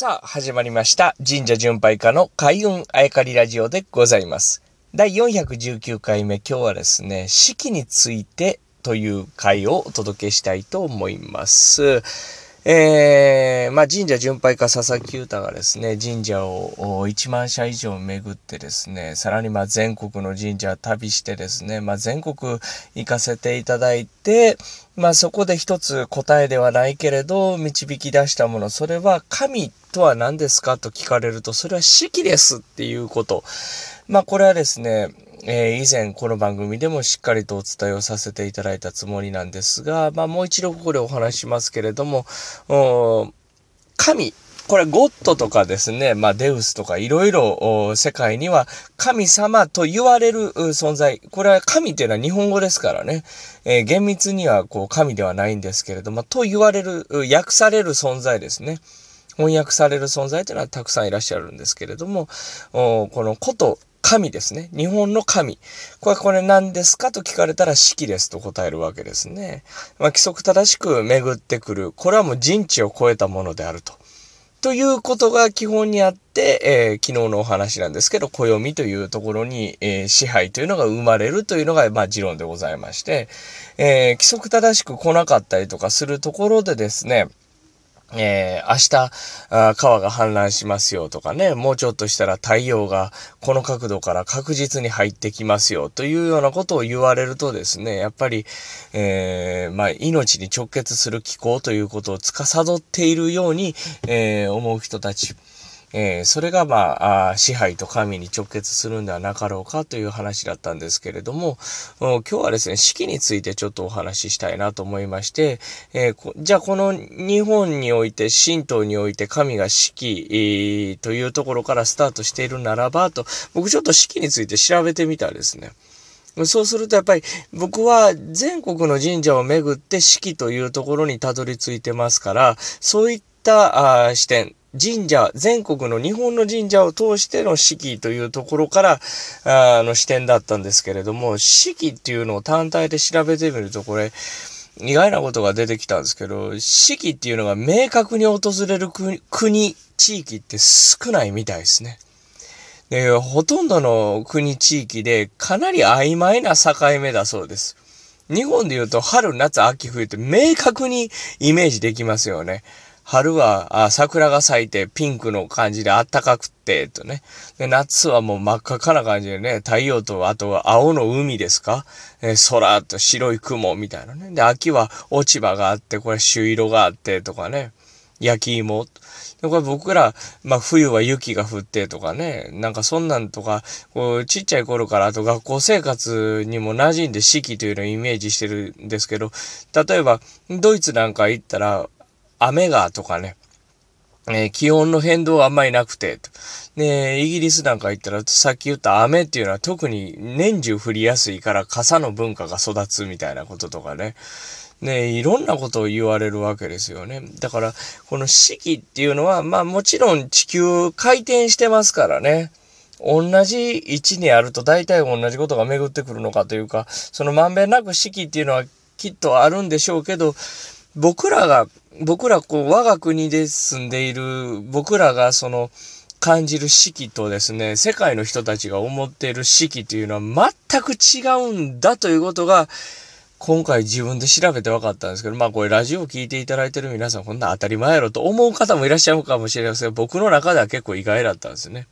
さあ、始まりました。神社巡拝家の開運あやかりラジオでございます。第419回目、今日はですね、四季についてという回をお届けしたいと思います。えー、まあ神社巡拝家佐々木優太がですね、神社を1万社以上巡ってですね、さらにま全国の神社旅してですね、まあ全国行かせていただいて、まあそこで一つ答えではないけれど、導き出したもの、それは神とは何ですかと聞かれると、それは四季ですっていうこと。まあこれはですね、えー以前この番組でもしっかりとお伝えをさせていただいたつもりなんですが、まあもう一度ここでお話しますけれども、神、これゴッドとかですね、まあデウスとかいろいろ世界には神様と言われる存在。これは神っていうのは日本語ですからね。えー厳密にはこう神ではないんですけれども、と言われる、訳される存在ですね。翻訳される存在というのはたくさんいらっしゃるんですけれども、おこのこと神ですね。日本の神。これこれ何ですかと聞かれたら四季ですと答えるわけですね。まあ、規則正しく巡ってくる。これはもう人知を超えたものであると。ということが基本にあって、えー昨日のお話なんですけど、暦というところに、えー支配というのが生まれるというのが、まあ、持論でございまして、えー規則正しく来なかったりとかするところでですね、えー明日あ、川が氾濫しますよとかね、もうちょっとしたら太陽がこの角度から確実に入ってきますよというようなことを言われるとですね、やっぱり、えーまあ、命に直結する気候ということを司っているように、えー思う人たち、えーそれが、まあ、支配と神に直結するんではなかろうかという話だったんですけれども、今日はですね、四季についてちょっとお話ししたいなと思いまして、えーじゃあこの日本において、神道において神が四季、というところからスタートしているならば、と、僕ちょっと四季について調べてみたらですね、そうするとやっぱり僕は全国の神社を巡って四季というところにたどり着いてますから、そういったあ視点、神社、全国の日本の神社を通しての四季というところから、あの視点だったんですけれども、四季っていうのを単体で調べてみると、これ、意外なことが出てきたんですけど、四季っていうのが明確に訪れる国、国地域って少ないみたいですね。で、ほとんどの国地域でかなり曖昧な境目だそうです。日本で言うと春、夏、秋、冬って明確にイメージできますよね。春はあ桜が咲いてピンクの感じで暖かくって、とね。で、夏はもう真っ赤かな感じでね、太陽とあとは青の海ですか、えー空と白い雲みたいなね。で、秋は落ち葉があって、これ朱色があってとかね。焼き芋。でこれ僕ら、まあ冬は雪が降ってとかね、なんかそんなんとか、こうちっちゃい頃からあと学校生活にも馴染んで四季というのをイメージしてるんですけど、例えばドイツなんか行ったら雨がとかね、えー気温の変動はあんまりなくて、とで、イギリスなんか行ったら、さっき言った雨っていうのは特に年中降りやすいから傘の文化が育つみたいなこととかね。ね、いろんなことを言われるわけですよね。だから、この四季っていうのは、まあもちろん地球回転してますからね。同じ位置にあると大体同じことが巡ってくるのかというか、そのまんべんなく四季っていうのはきっとあるんでしょうけど、僕らが、僕らこう我が国で住んでいる僕らがその感じる四季とですね、世界の人たちが思っている四季というのは全く違うんだということが、今回自分で調べて分かったんですけど、まあこれラジオを聞いていただいてる皆さんこんな当たり前やろと思う方もいらっしゃるかもしれませんが、僕の中では結構意外だったんですね。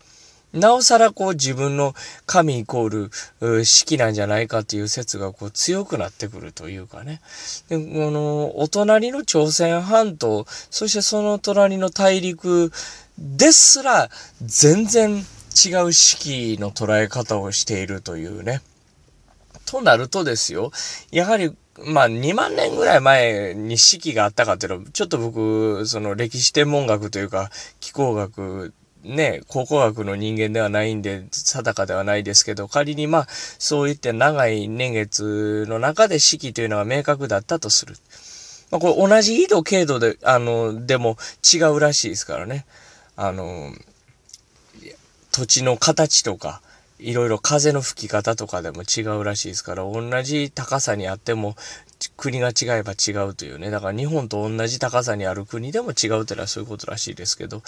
なおさらこう自分の神イコールう四季なんじゃないかという説がこう強くなってくるというかね。で、このお隣の朝鮮半島、そしてその隣の大陸ですら全然違う四季の捉え方をしているというね。となるとですよ、やはり、まあ、2万年ぐらい前に四季があったかっていうのは、ちょっと僕、その歴史天文学というか、気候学、ね、考古学の人間ではないんで、定かではないですけど、仮にまあ、そういった長い年月の中で四季というのが明確だったとする。まあ、これ同じ緯度、経度で、あの、でも違うらしいですからね。あの、土地の形とか、いろいろ風の吹き方とかでも違うらしいですから、同じ高さにあっても国が違えば違うというね。だから日本と同じ高さにある国でも違うというのはそういうことらしいですけど、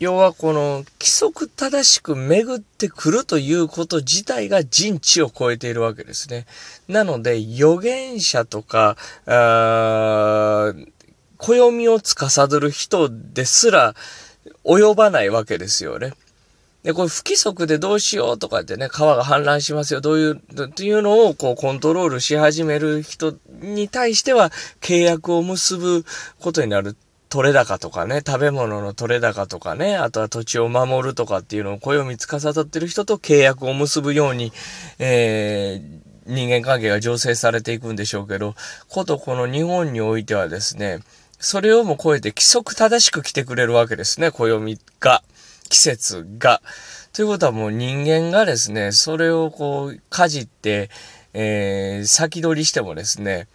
要はこの規則正しく巡ってくるということ自体が人知を超えているわけですね。なので預言者とか、暦を司る人ですら及ばないわけですよね。で、これ不規則でどうしようとかってね、川が氾濫しますよ、どういう、というのをこうコントロールし始める人に対しては契約を結ぶことになる。取れ高とかね、食べ物の取れ高とかね、あとは土地を守るとかっていうのを暦司ってる人と契約を結ぶように、えー、人間関係が醸成されていくんでしょうけど、ことこの日本においてはですね、それをも超えて規則正しく来てくれるわけですね、暦が。季節が。ということはもう人間がですね、それをこう、かじって、えー、先取りしてもですね、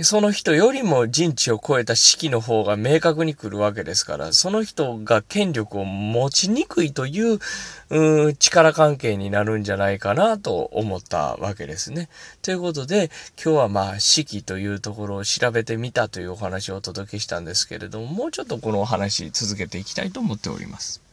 その人よりも人知を超えた式の方が明確に来るわけですから、その人が権力を持ちにくいという、う力関係になるんじゃないかなと思ったわけですね。ということで、今日はまあ式というところを調べてみたというお話をお届けしたんですけれども、もうちょっとこのお話続けていきたいと思っております。